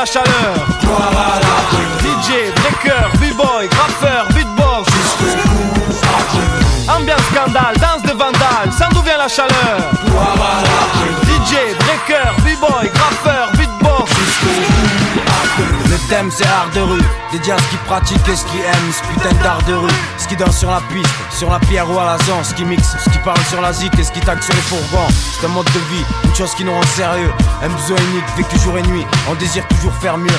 la chaleur. DJ, breaker, b-boy, graffeur, beatbox. Ambiance scandale, danse de vandale, sans d'où vient la chaleur. DJ, breaker, b-boy, graffeur, thème c'est art de rue, dédié à ce qui pratique et ce qui aime, ce putain d'art de rue, ce qui danse sur la piste, sur la pierre ou à la zone, ce qui mixe, ce qui parle sur la zik et ce qui tague sur les fourgons. C'est un mode de vie, une chose qui nous rend sérieux, un besoin unique, vécu jour et nuit, on désire toujours faire mieux,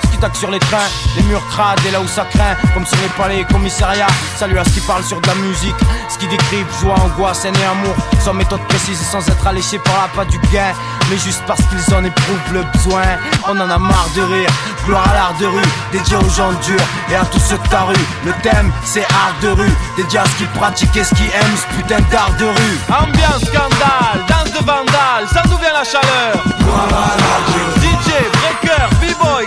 sur les trains, les murs crades et là où ça craint, comme sur les palais et commissariats. Salut à ce qui parle sur de la musique, ce qui décrivent joie, angoisse, haine et amour, sans méthode précise et sans être alléché par la pas du gain, mais juste parce qu'ils en éprouvent le besoin. On en a marre de rire, gloire à l'art de rue, dédié aux gens durs et à tous ceux de ta rue. Le thème c'est art de rue, dédié à ce qui pratique et ce qui aime ce putain d'art de rue. Ambiance scandale, danse de vandale, ça nous vient la chaleur. DJ, breaker, b-boy,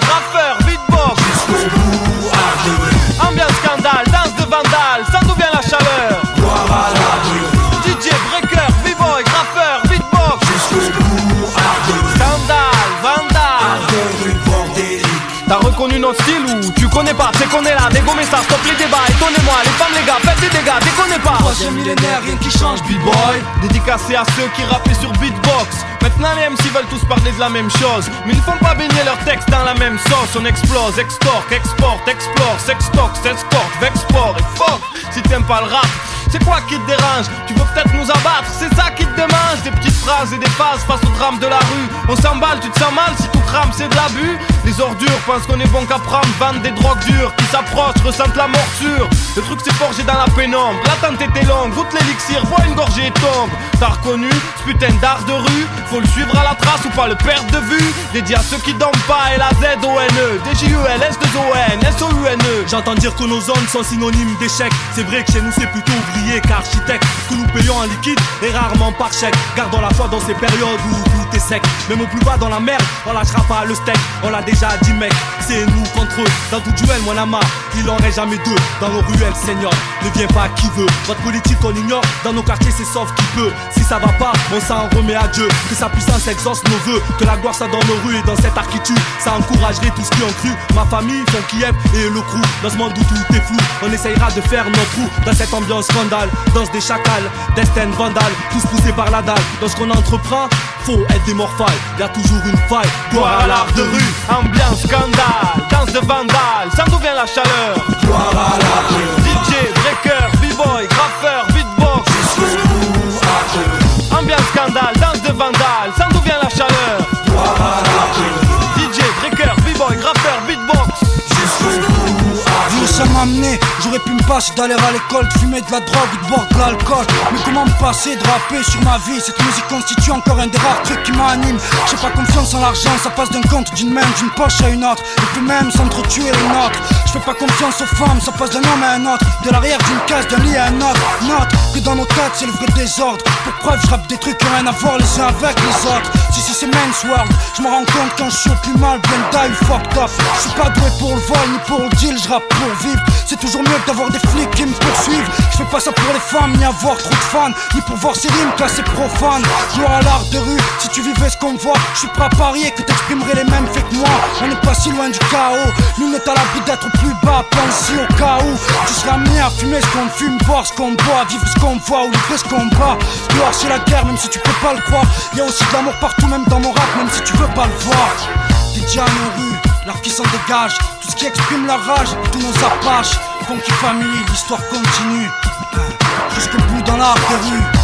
T'as reconnu notre style ou tu connais pas? C'est qu'on est là, dégommez ça, stop les débats Étonnez-moi, les femmes, les gars, faites des dégâts, déconnez pas. Troisième millénaire, rien qui change, b-boy. Dédicacé à ceux qui rappaient sur beatbox. Maintenant les MC veulent tous parler de la même chose. Mais ils ne font pas baigner leurs textes dans la même sauce. On explose, extorque, exporte, explore, sextox, s'escorte, vexport et fuck. Si t'aimes pas le rap c'est quoi qui te dérange? Tu veux peut-être nous abattre, c'est ça qui te démange. Des petites phrases et des phases face au drame de la rue. On s'emballe, tu te sens mal si tout crame, c'est de l'abus. Les ordures pensent qu'on est bon qu'à prendre Vendent des drogues dures qui s'approchent, ressentent la morsure. Le truc s'est forgé dans la pénombre. L'attente était longue, goûte l'élixir, bois une gorgée et tombe. T'as reconnu ce putain d'art de rue. Faut le suivre à la trace ou pas le perdre de vue. Dédié à ceux qui dorment pas et la Z-O-N-E D-J-U-L, S-2-O-N, S-O-U-N-E J'entends dire que nos zones sont synonymes d'échec. C'est vrai que chez nous c'est plutôt ouvrier qu'architecte. Que nous payons en liquide et rarement par chèque. Gardons la foi dans ces périodes où tout est sec. Même au plus bas dans la merde, on lâchera pas le steak. On l'a déjà dit, mec. C'est nous contre eux. Dans tout duel, mon ama, il en reste jamais deux. Dans nos ruelles, Seigneur, ne viens pas qui veut. Votre politique, on ignore. Dans nos quartiers, c'est sauf qui peut. Si ça va pas, on s'en remet à Dieu. Que sa puissance exauce nos voeux. Que la gloire soit dans nos rues et dans cette architecture. Ça encouragerait tout ce qui ont cru. Ma famille, son Kiev et le crew. Dans ce monde où tout est flou, on essayera de faire notre trou. Dans cette ambiance danse des chacals, destin vandale, tous poussés par la dalle. Dans ce qu'on entreprend, faut être des morphales. Y a toujours une faille, gloire à l'art de rue. Ambiance scandale, danse de vandale, ça d'où vient la chaleur DJ, breaker, b-boy, graffeur, beatbox Ambiance scandale, danse de vandale, J'aurais pu me passer d'aller à l'école, de fumer de la drogue ou de boire de l'alcool. Mais comment me passer de rapper sur ma vie? Cette musique constitue encore un des rares trucs qui m'anime. J'ai pas confiance en l'argent, ça passe d'un compte, d'une main, d'une poche à une autre. Et puis même s'entretuer nôtres Je fais pas confiance aux femmes, ça passe d'un homme à un autre. De l'arrière d'une case, d'un lit à un autre. Note que dans nos têtes c'est le vrai désordre. Pour preuve je rappe des trucs qui ont rien à voir les uns avec les autres. Si c'est men's world, je me rends compte quand je suis au plus mal, bien die fucked up. Je suis pas doué pour le vol ni pour le deal, je rappe pour vivre. C'est toujours mieux d'avoir des flics qui me poursuivent. Je fais pas ça pour les femmes, ni avoir trop de fans Ni pour voir ces rimes classées profanes. Gloire à l'art de rue, si tu vivais ce qu'on voit Je suis prêt à parier que t'exprimerais les mêmes faits que moi. On n'est pas si loin du chaos. Nous n'est à l'abri d'être plus bas, pense au cas où. Tu seras amené à fumer ce qu'on fume, boire ce qu'on boit Vivre ce qu'on voit ou livrer ce qu'on bat Gloire c'est la guerre, même si tu peux pas le croire. Y a aussi de l'amour partout, même dans mon rap, même si tu veux pas le voir. À nos rues, l'art qui s'en dégage. Tout ce qui exprime la rage, tous nos apaches. Funky Family, l'histoire continue. Jusqu'au bout dans de rue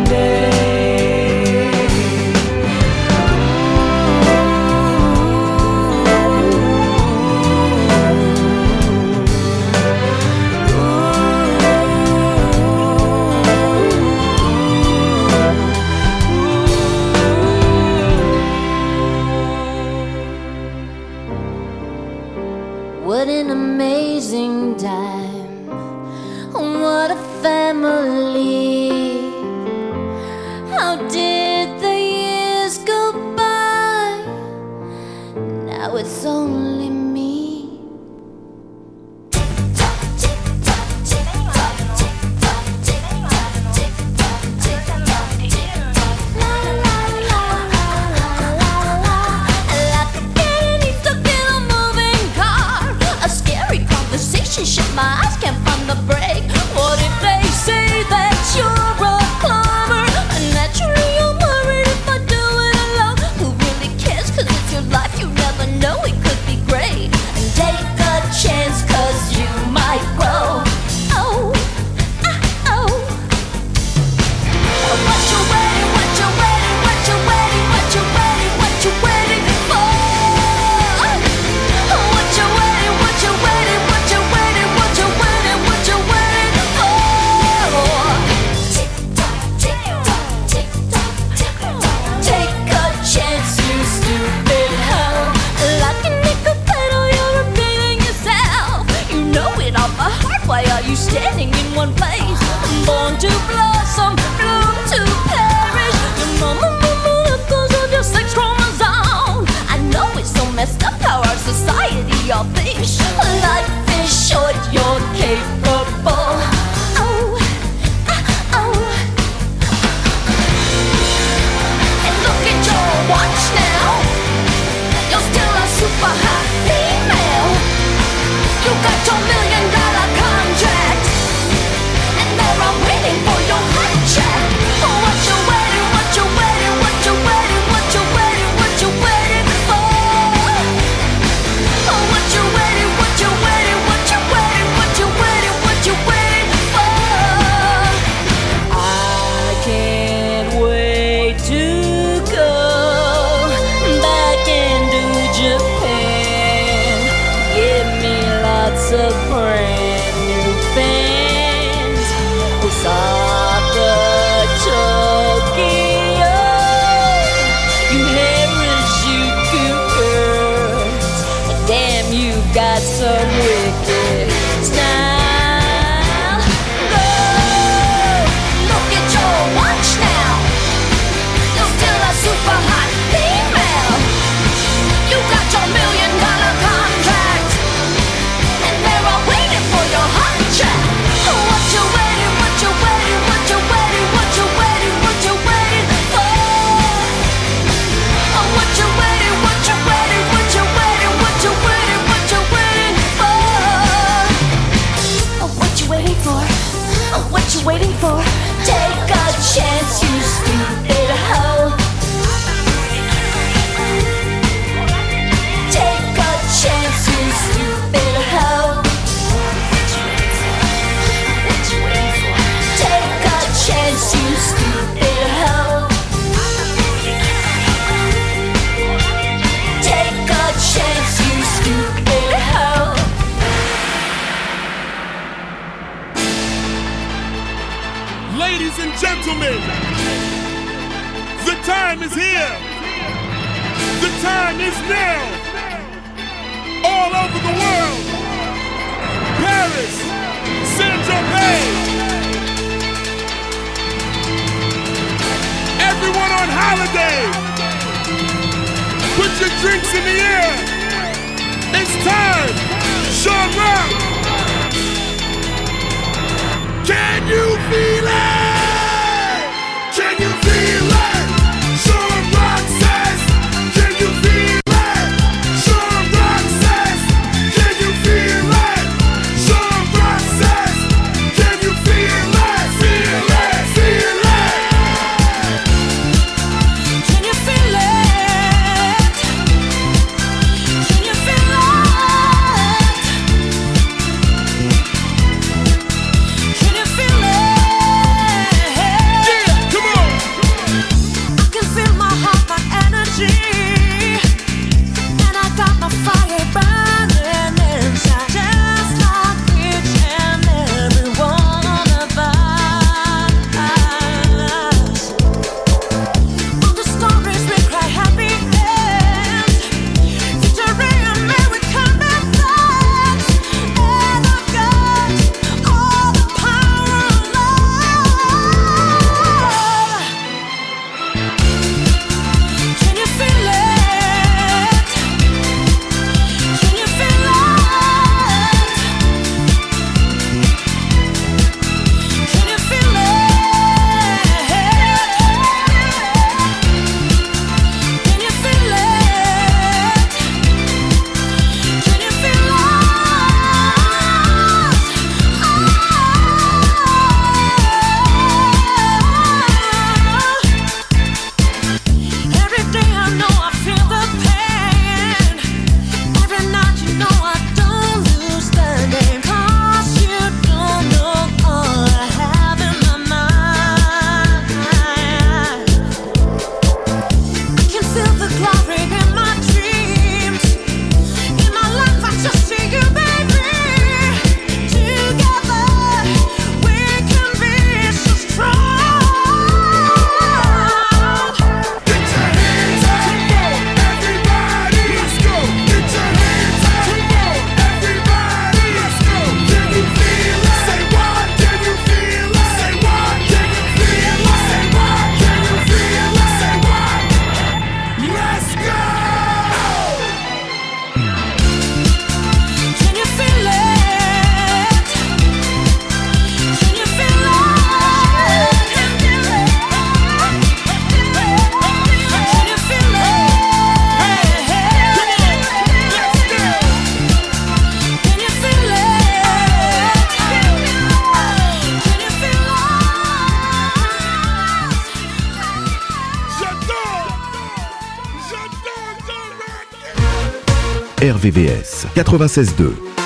RVVS 96.2.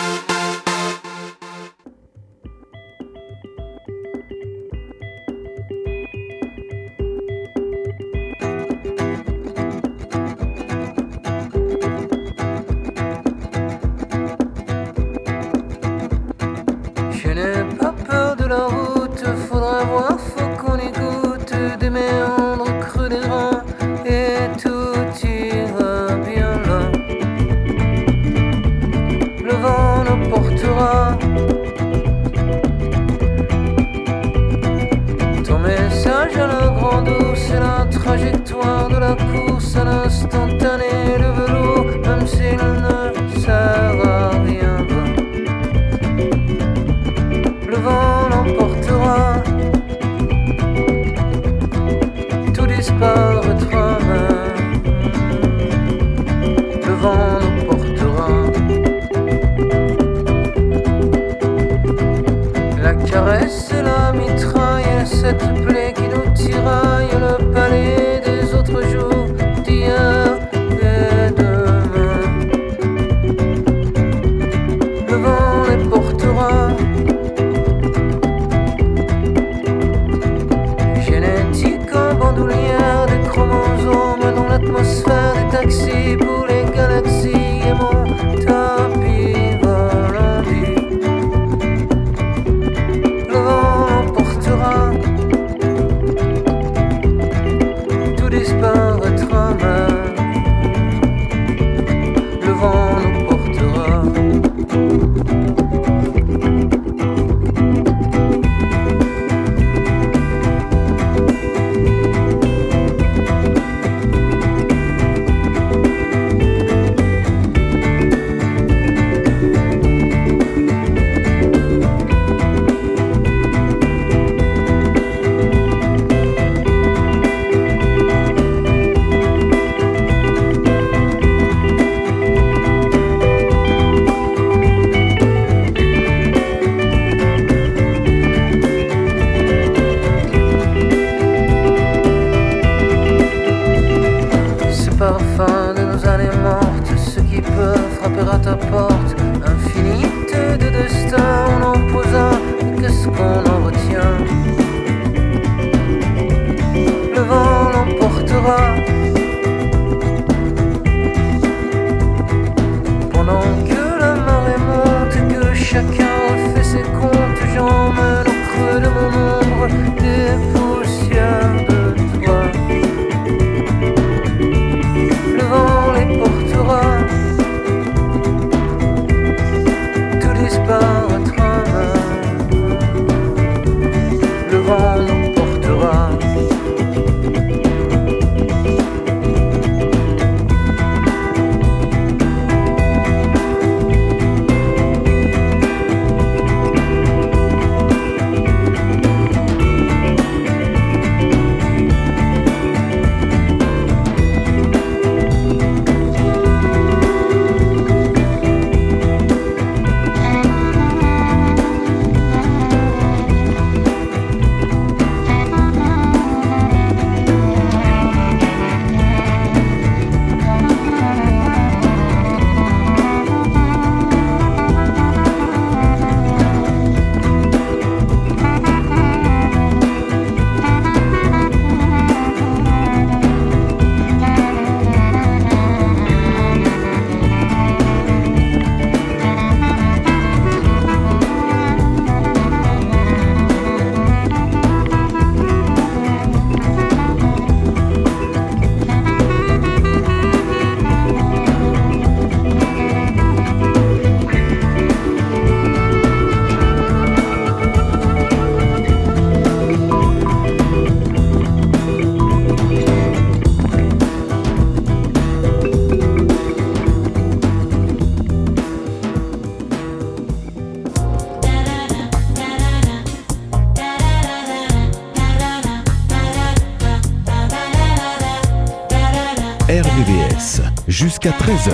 jusqu'à 13h,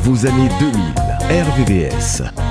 vos années 2000, RVVS.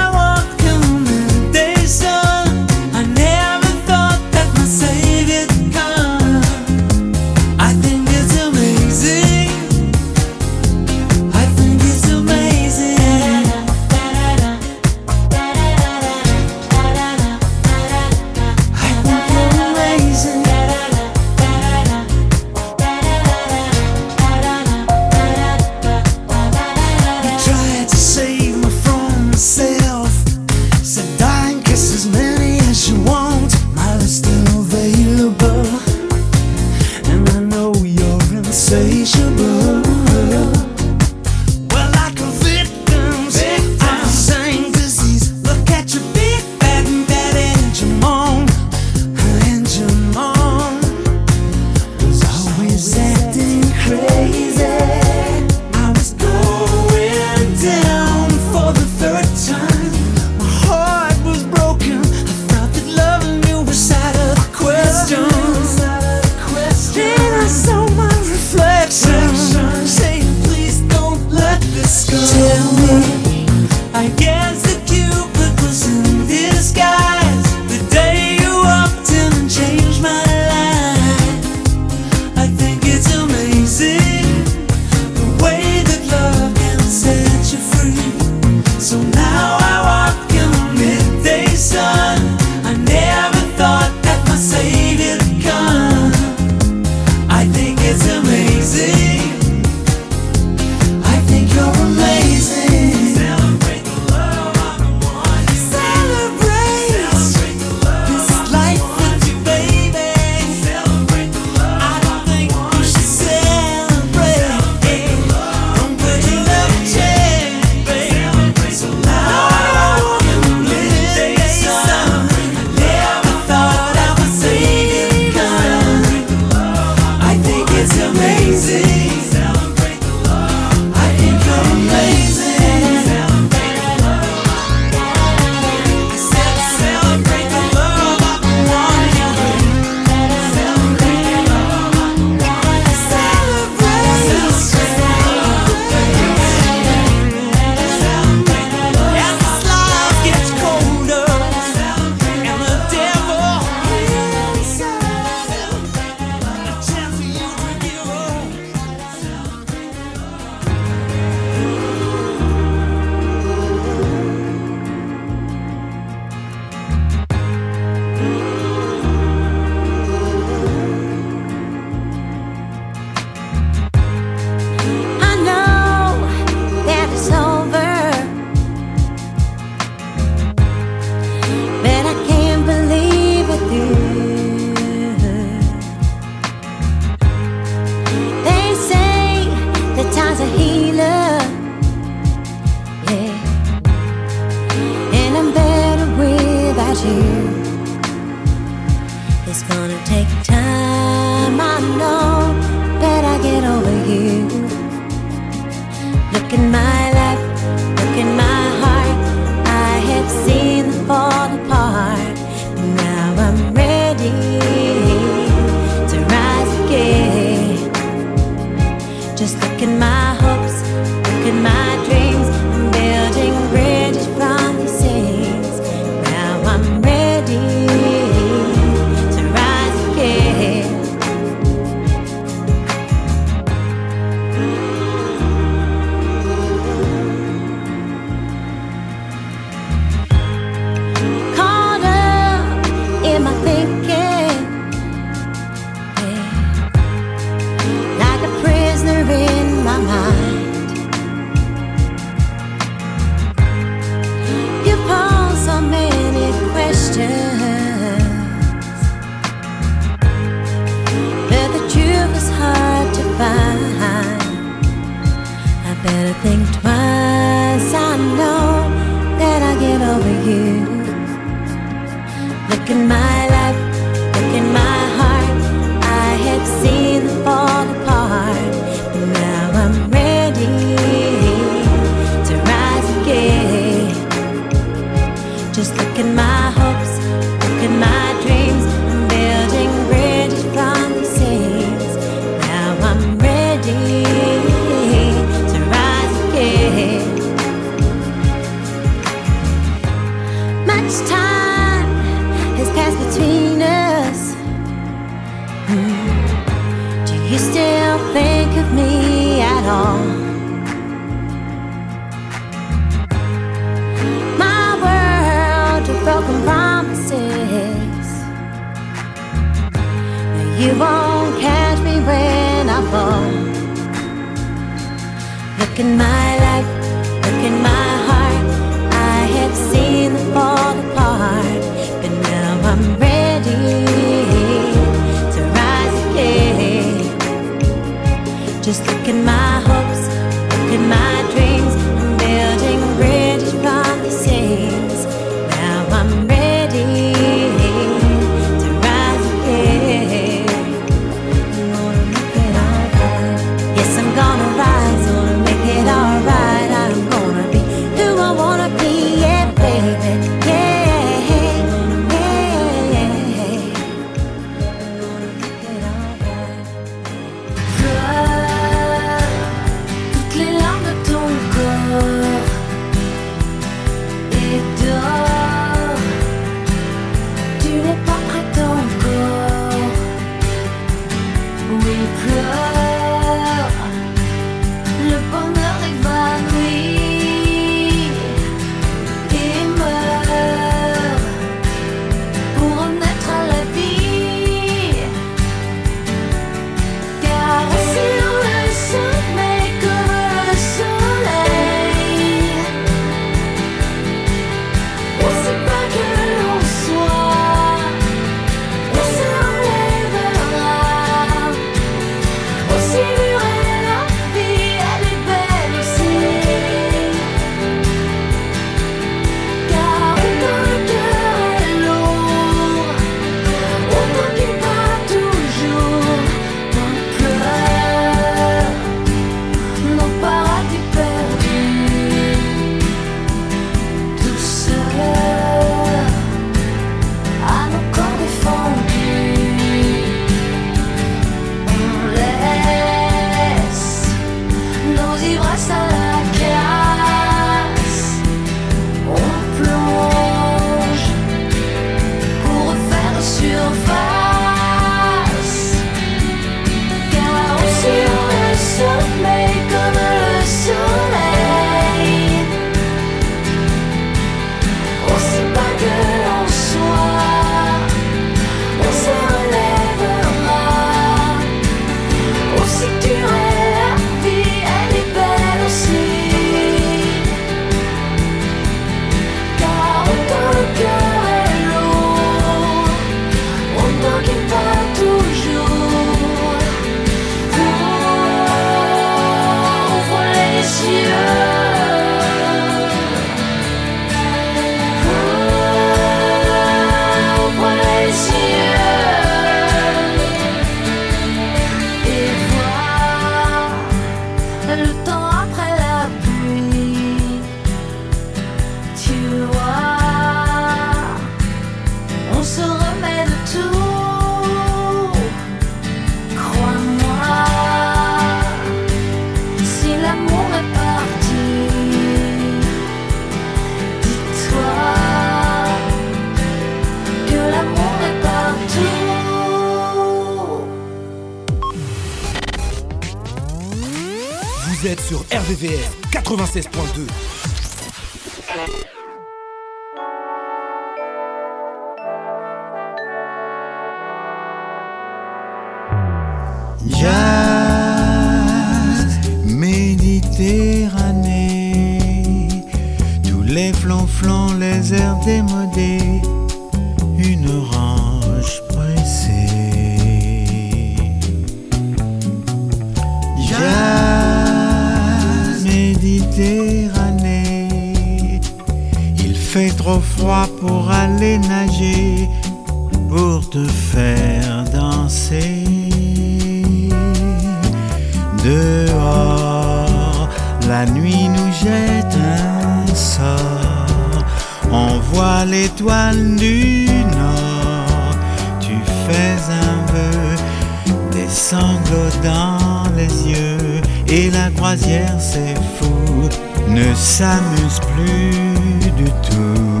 La croisière, c'est fou, ne s'amuse plus du tout.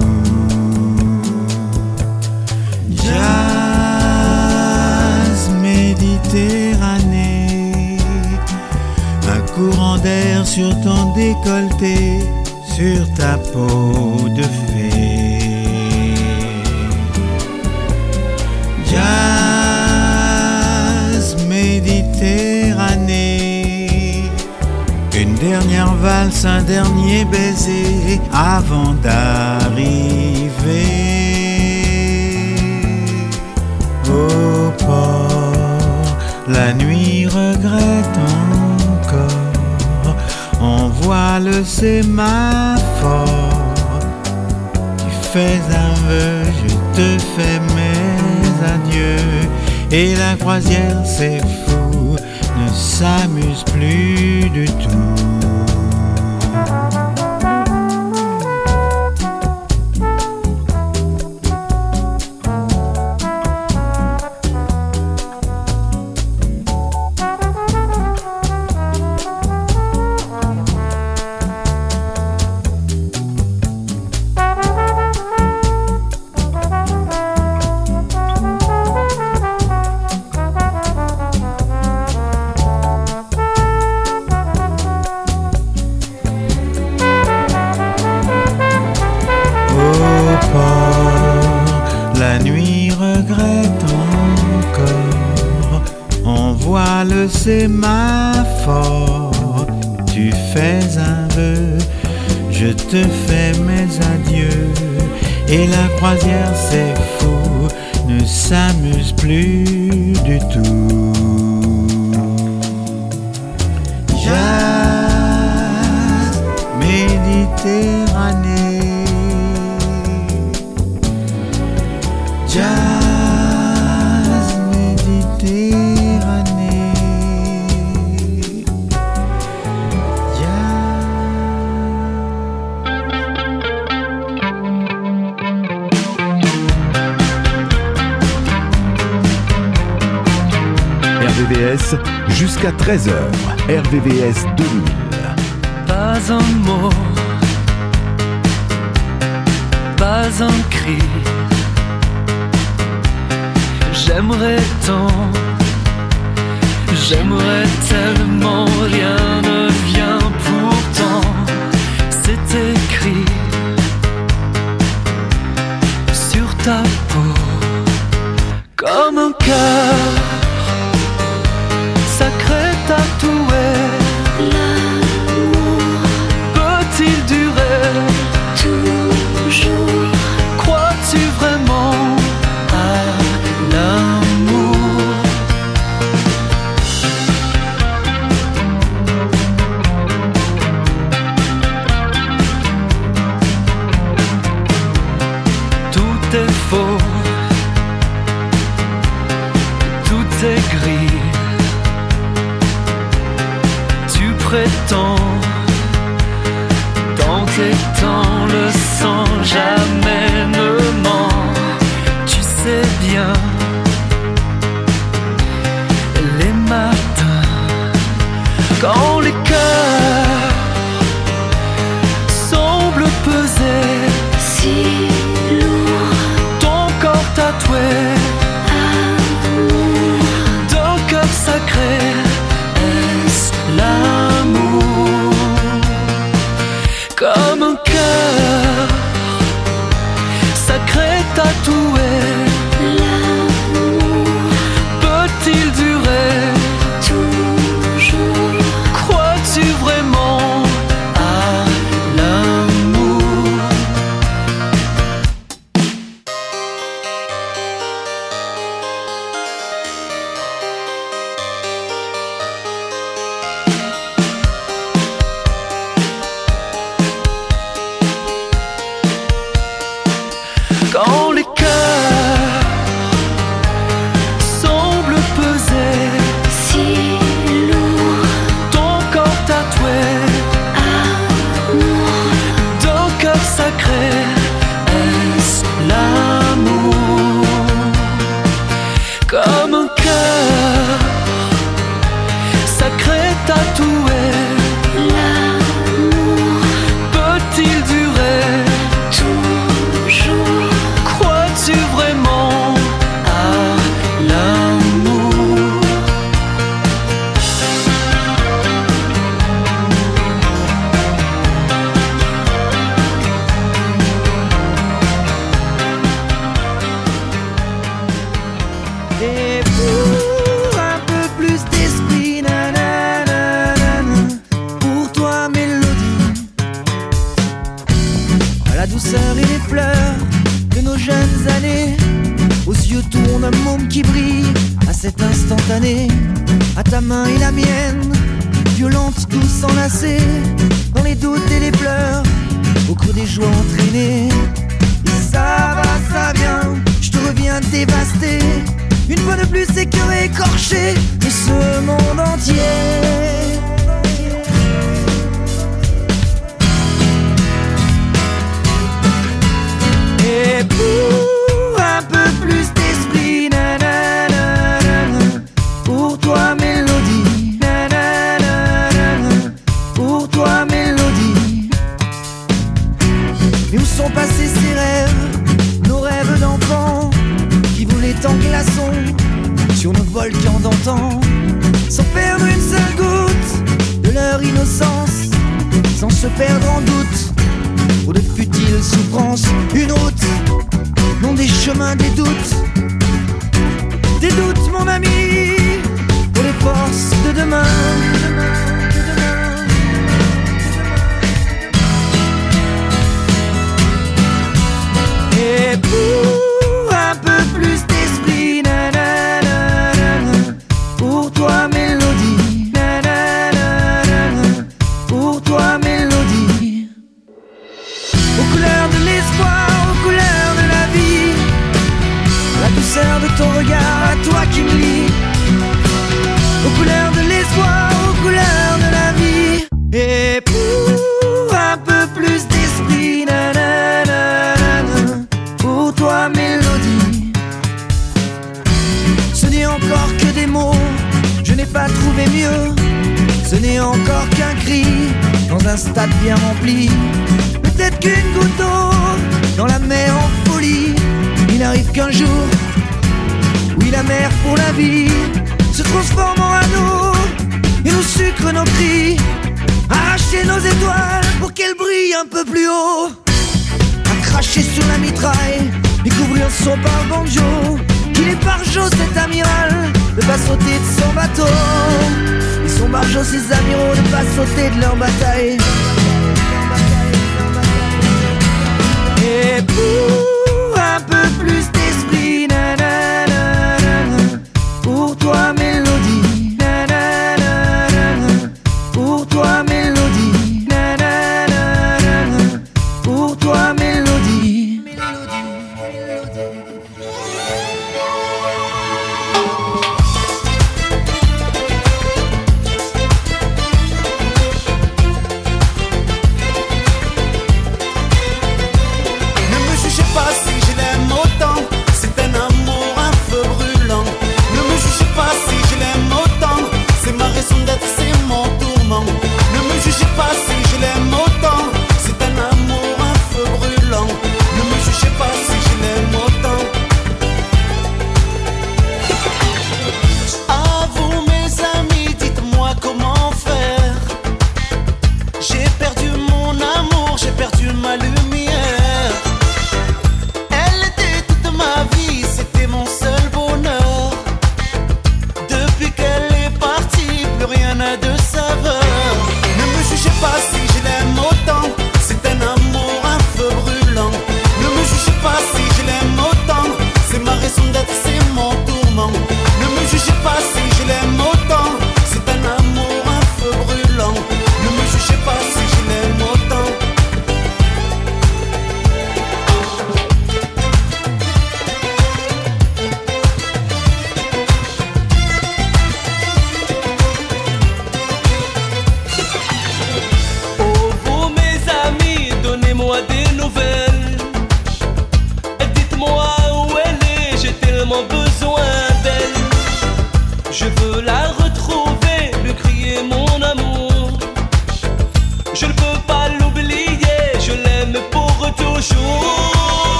Jazz Méditerranée, un courant d'air sur ton décolleté, sur ta peau de dernière valse, un dernier baiser avant d'arriver au port. La nuit regrette encore. On voit le sémaphore. Tu fais un vœu, je te fais mes adieux. Et la croisière, fou, ne s'amuse plus du tout. Mes adieux. Et la croisière, c'est fou, ne s'amuse plus du tout. Jazz Méditerranée. Jusqu'à 13h. RVVS 2000. Pas un mot, pas un cri. J'aimerais tant, j'aimerais tellement, rien ne vient pourtant. C'est écrit sur ta peau sentais bien. Les matins quand les cœurs semblent peser. Si lourd, ton corps tatoué. ta main et la mienne, violente, tous enlacées, dans les doutes et les pleurs, au cours des joies entraînées. Ça va, ça vient, je te reviens dévasté, une fois de plus c'est écœuré, écorché de ce monde entier. se perdre en doute. pour de futiles souffrances, une route, non des chemins, des doutes. Des doutes, mon ami, pour les forces de demain. Peut-être qu'une goutte d'eau dans la mer en folie. Il arrive qu'un jour, oui, la mer pour la vie se transforme en anneau et nous sucre nos cris. Arracher nos étoiles pour qu'elles brillent un peu plus haut. À cracher sur la mitraille, découvrir son par banjo. Qu'il est par cet amiral, ne pas sauter de son bateau. Et son barjo, ses amiraux, ne pas sauter de leur bataille. please.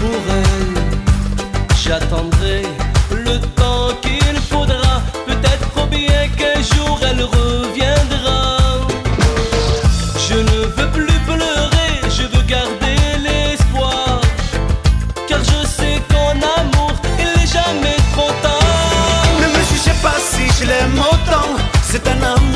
Pour elle, j'attendrai le temps qu'il faudra. Peut-être bien qu'un jour elle reviendra. Je ne veux plus pleurer, je veux garder l'espoir. Car je sais qu'en amour, il n'est jamais trop tard. Ne me jugez pas si je l'aime autant. C'est un amour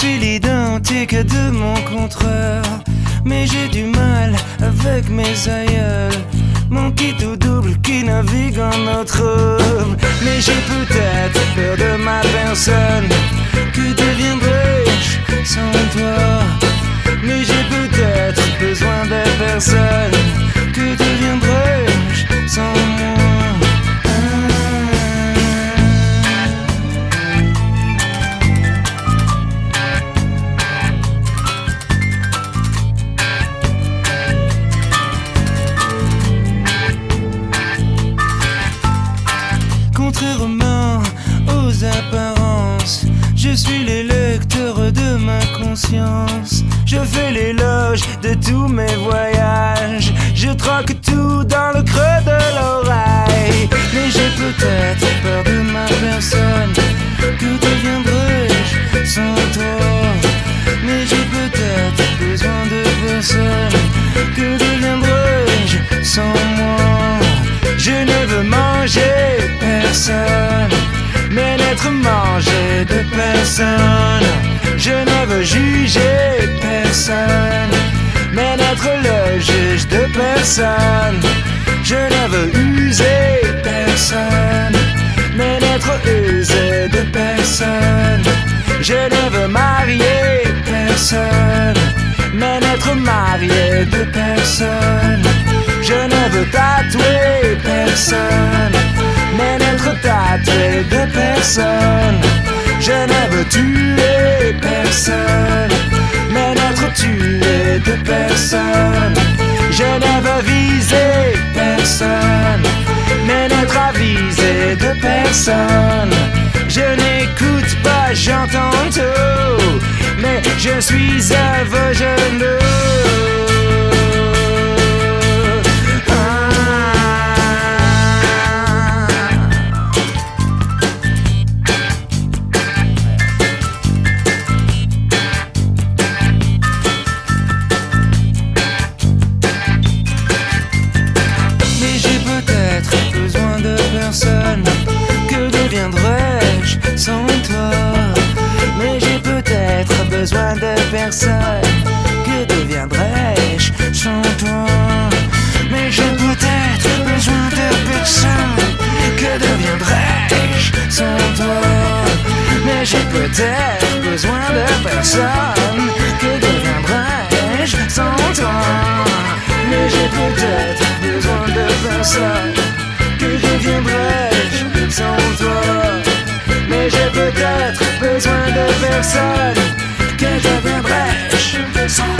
suis l'identique de mon contraire. Mais j'ai du mal avec mes aïeuls. Mon petit tout double qui navigue en notre. Mais j'ai peut-être peur de ma personne. Que deviendrais-je sans toi? Mais j'ai peut-être besoin de personne. Que deviendrais-je sans moi? Je fais l'éloge de tous mes voyages. Je troque tout dans le creux de l'oreille. Mais j'ai peut-être peur de ma personne. Que deviendrais-je sans toi? Mais j'ai peut-être besoin de personne. Que deviendrais-je sans moi? Je ne veux manger personne, mais n'être mangé de personne. Je ne veux juger personne, mais n'être le juge de personne. Je ne veux user personne, mais n'être usé de personne. Je ne veux marier personne, mais n'être marié de personne. Je ne veux tatouer personne, mais n'être tatoué de personne. Je ne veux tuer personne, mais n'être tué de personne. Je veux viser personne, mais n'être avisé de personne. Je n'écoute pas, j'entends tout, mais je suis aveugle. Personne. Que deviendrais-je sans toi Mais j'ai peut-être besoin de personne. Que deviendrais-je sans toi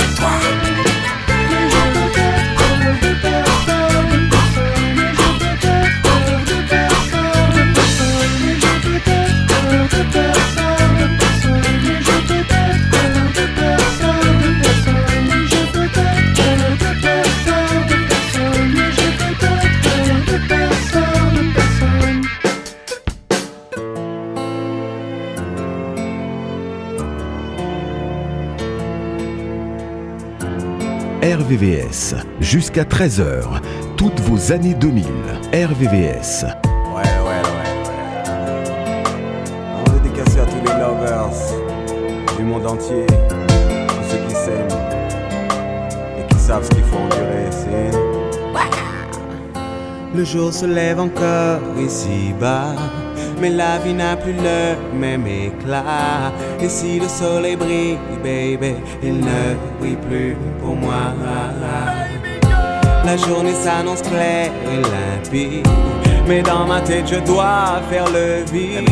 RVVS, jusqu'à 13h, toutes vos années 2000. RVVS. Ouais, ouais, ouais, veut dédicacer à tous les lovers du monde entier, tous ceux qui s'aiment et qui savent ce qu'il faut endurer. C'est Le jour se lève encore ici-bas. Mais la vie n'a plus le même éclat. Et si le soleil brille, baby, il ne brille plus pour moi. La journée s'annonce claire et limpide. Mais dans ma tête, je dois faire le vide.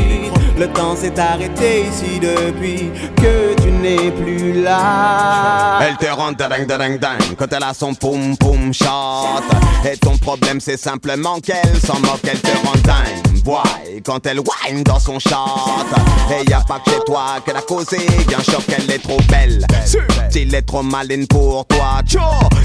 Le temps s'est arrêté ici depuis que tu n'es plus là. Elle te rend dingue dingue dingue quand elle a son poum poum shot. Et ton problème c'est simplement qu'elle s'en moque, te rend dingue. Quand elle whine dans son shot. Et y a pas que chez toi qu'elle a causé un choc, elle est trop belle. Subtile est trop maline pour toi. Tcho,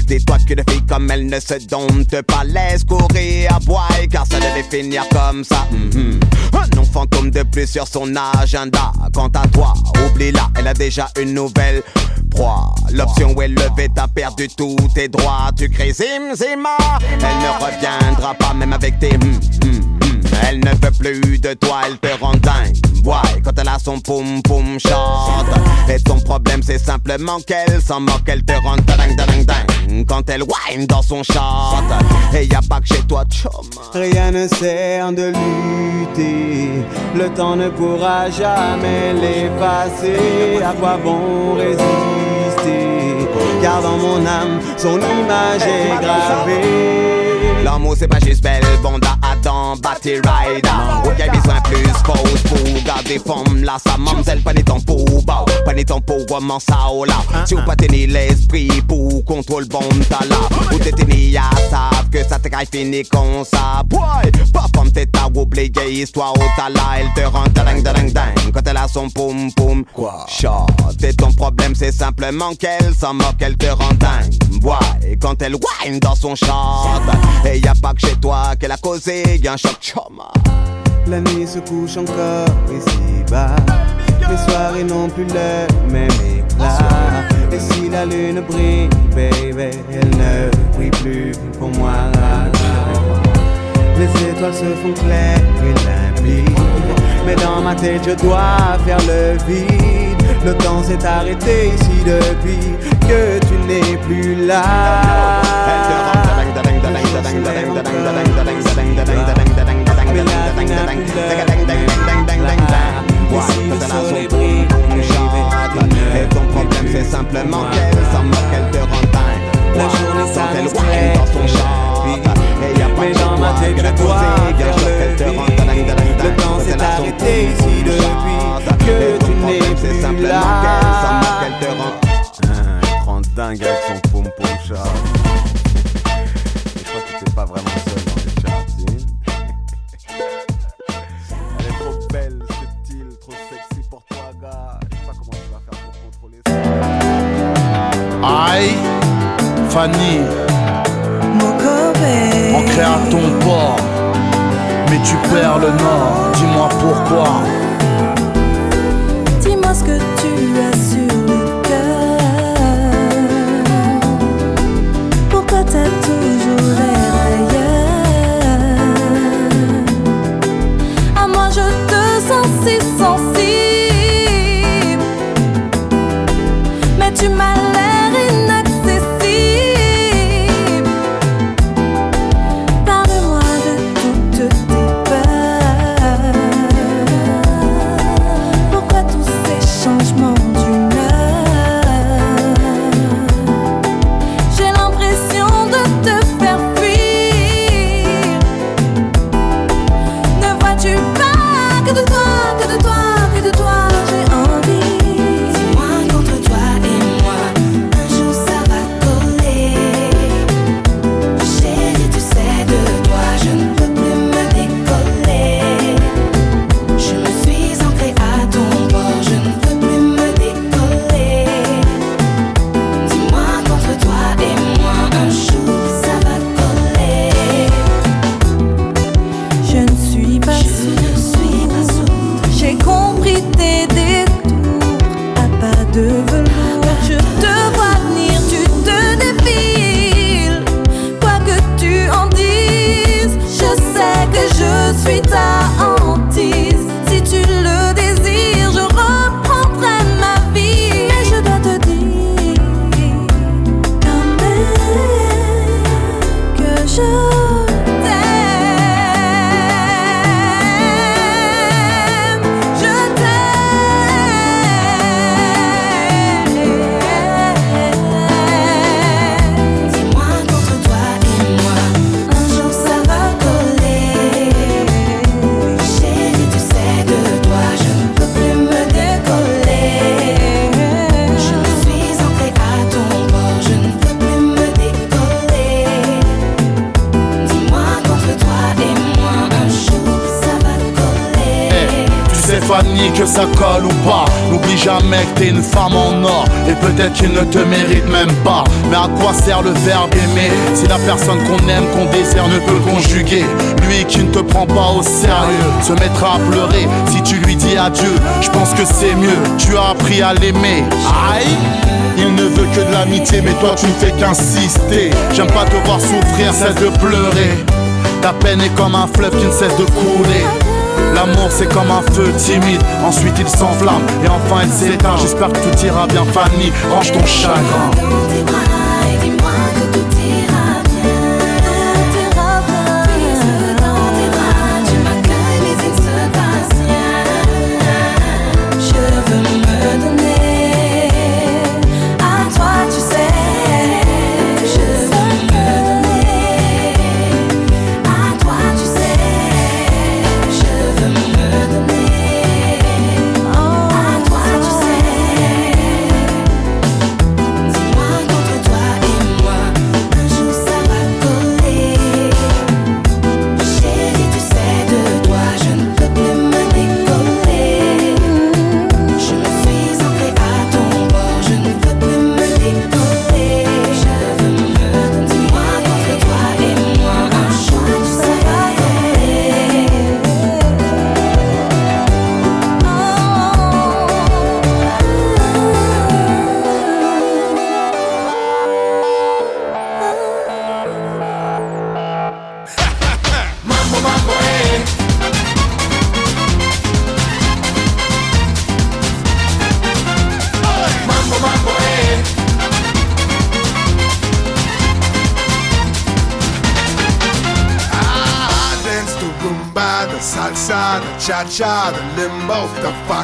dis-toi qu'une fille comme elle ne se dompte pas. Laisse courir à boy, car ça devait finir comme ça. Mhm. Un nom fantôme de plus sur son agenda. Quant à toi, oublie-la, elle a déjà une nouvelle proie. L'option où elle levait, t'as perdu tous tes droits. Tu crées zim zima, elle ne reviendra pas même avec tes hum, hum. Elle ne veut plus de toi, elle te rend dingue. Ouais, quand elle a son poum poum chante. Et ton problème c'est simplement qu'elle s'en moque, elle te rend dingue dingue dingue. Quand elle whine dans son chant. Et y a pas que chez toi, chum. Rien ne sert de lutter, le temps ne pourra jamais l'effacer. À quoi bon résister? Car dans mon âme, son image est gravée. L'amour c'est pas juste belle, bonda Adam, Batty Rider. Ok besoin plus pause pour garder forme là sa mamzelle pas ton pour bas Pas ton pour comment ça oh là. Si ou pas tenir l'esprit pour contrôle bon là. Ou t'es tenu à savent que ça te caille fini comme ça. Boy, pas femme t'es ta oublié histoire au t'as là Elle te rend dingue dingue dingue quand elle a son poum poum Quoi? Shot. Et ton problème c'est simplement qu'elle s'en moque, elle te rend dingue Boy, quand elle whine dans son chant Et y a pas que chez toi qu'elle a causé, La nuit se couche encore ici-bas. Les soirées n'ont plus le même éclat. Et si la lune brille, baby, elle ne brille plus pour moi. Les étoiles se font claires et limpides. Mais dans ma tête, je dois faire le vide. Le temps s'est arrêté ici depuis que tu n'es plus là. Et ton problème c'est simplement qu'elle te rend Et pas le vide. Le temps s'est arrêté ici depuis que tu n'es c'est plus qu'elle te rend dingue avec son poum chat. Je t'es pas vraiment Aïe, Fanny, crée à ton port, mais tu perds le nord. Dis-moi pourquoi. N'oublie jamais que t'es une femme en or. Et peut-être qu'il ne te mérite même pas. Mais à quoi sert le verbe aimer Si la personne qu'on aime, qu'on désire ne peut conjuguer? Lui qui ne te prend pas au sérieux Se mettra à pleurer si tu lui dis adieu. Je pense que c'est mieux, tu as appris à l'aimer. Aïe! Il ne veut que de l'amitié, mais toi tu ne fais qu'insister. J'aime pas te voir souffrir, cesse de pleurer. Ta peine est comme un fleuve qui ne cesse de couler. L'amour c'est comme un feu timide, ensuite il s'enflamme et enfin il s'éteint. J'espère que tout ira bien, Fanny. Range ton chagrin.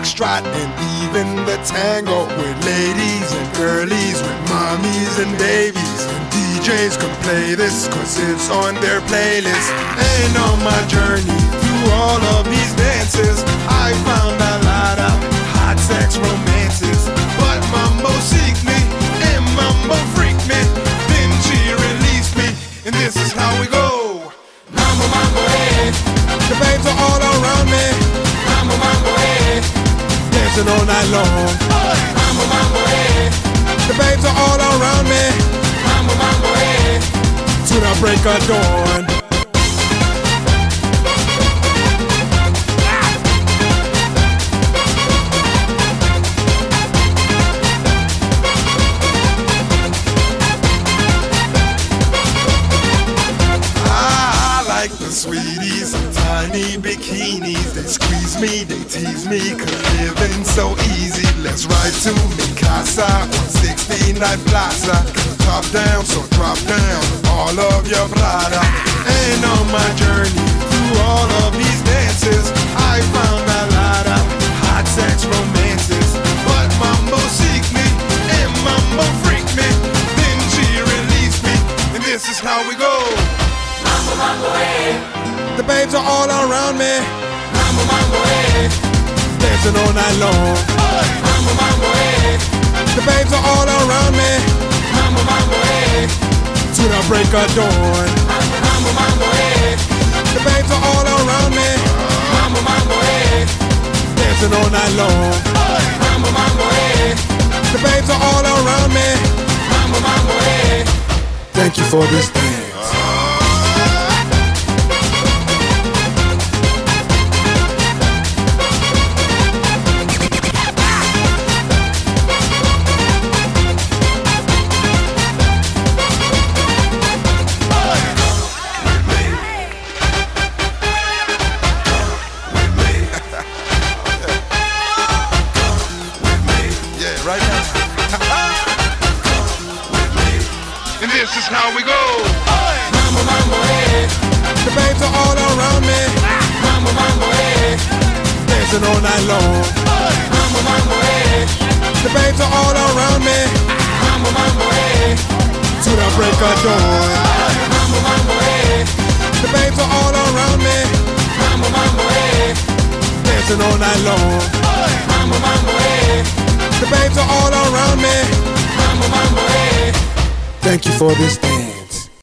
Foxtrot, and even the tango dawn. Ah, I like the sweeties in tiny bikinis. They squeeze me, they tease me, cause living so easy. Let's ride to Mikasa on 69 Plaza. Top down, so drop down all of your Prada. And on my journey through all of these dances, I found a lot of hot sex romances. But Mambo seek me, and Mambo freak me. Then she released me, and this is how we go. Mambo, mambo, eh. The babes are all around me. Mambo, mambo, eh. Dancing all night long. Mambo, mambo, eh. The babes are all around me. Mambo, mambo, eh. To the break of dawn. Mambo, mambo, eh. The babes are all around me. Mambo, mambo, eh. Dancing all night long. Mambo, mambo, eh. The babes are all around me. Mambo, mambo, eh. Thank you for this dance. Dancing all night long. Mambo, mambo, eh. The babes are all around me. Mambo, mambo, eh. To the break of dawn. Mambo, mambo, eh. The babes are all around me. Mambo, mambo, eh. Dancing all night long. Mambo, mambo, eh. The babes are all around me. Mambo, mambo, eh. Thank you for this.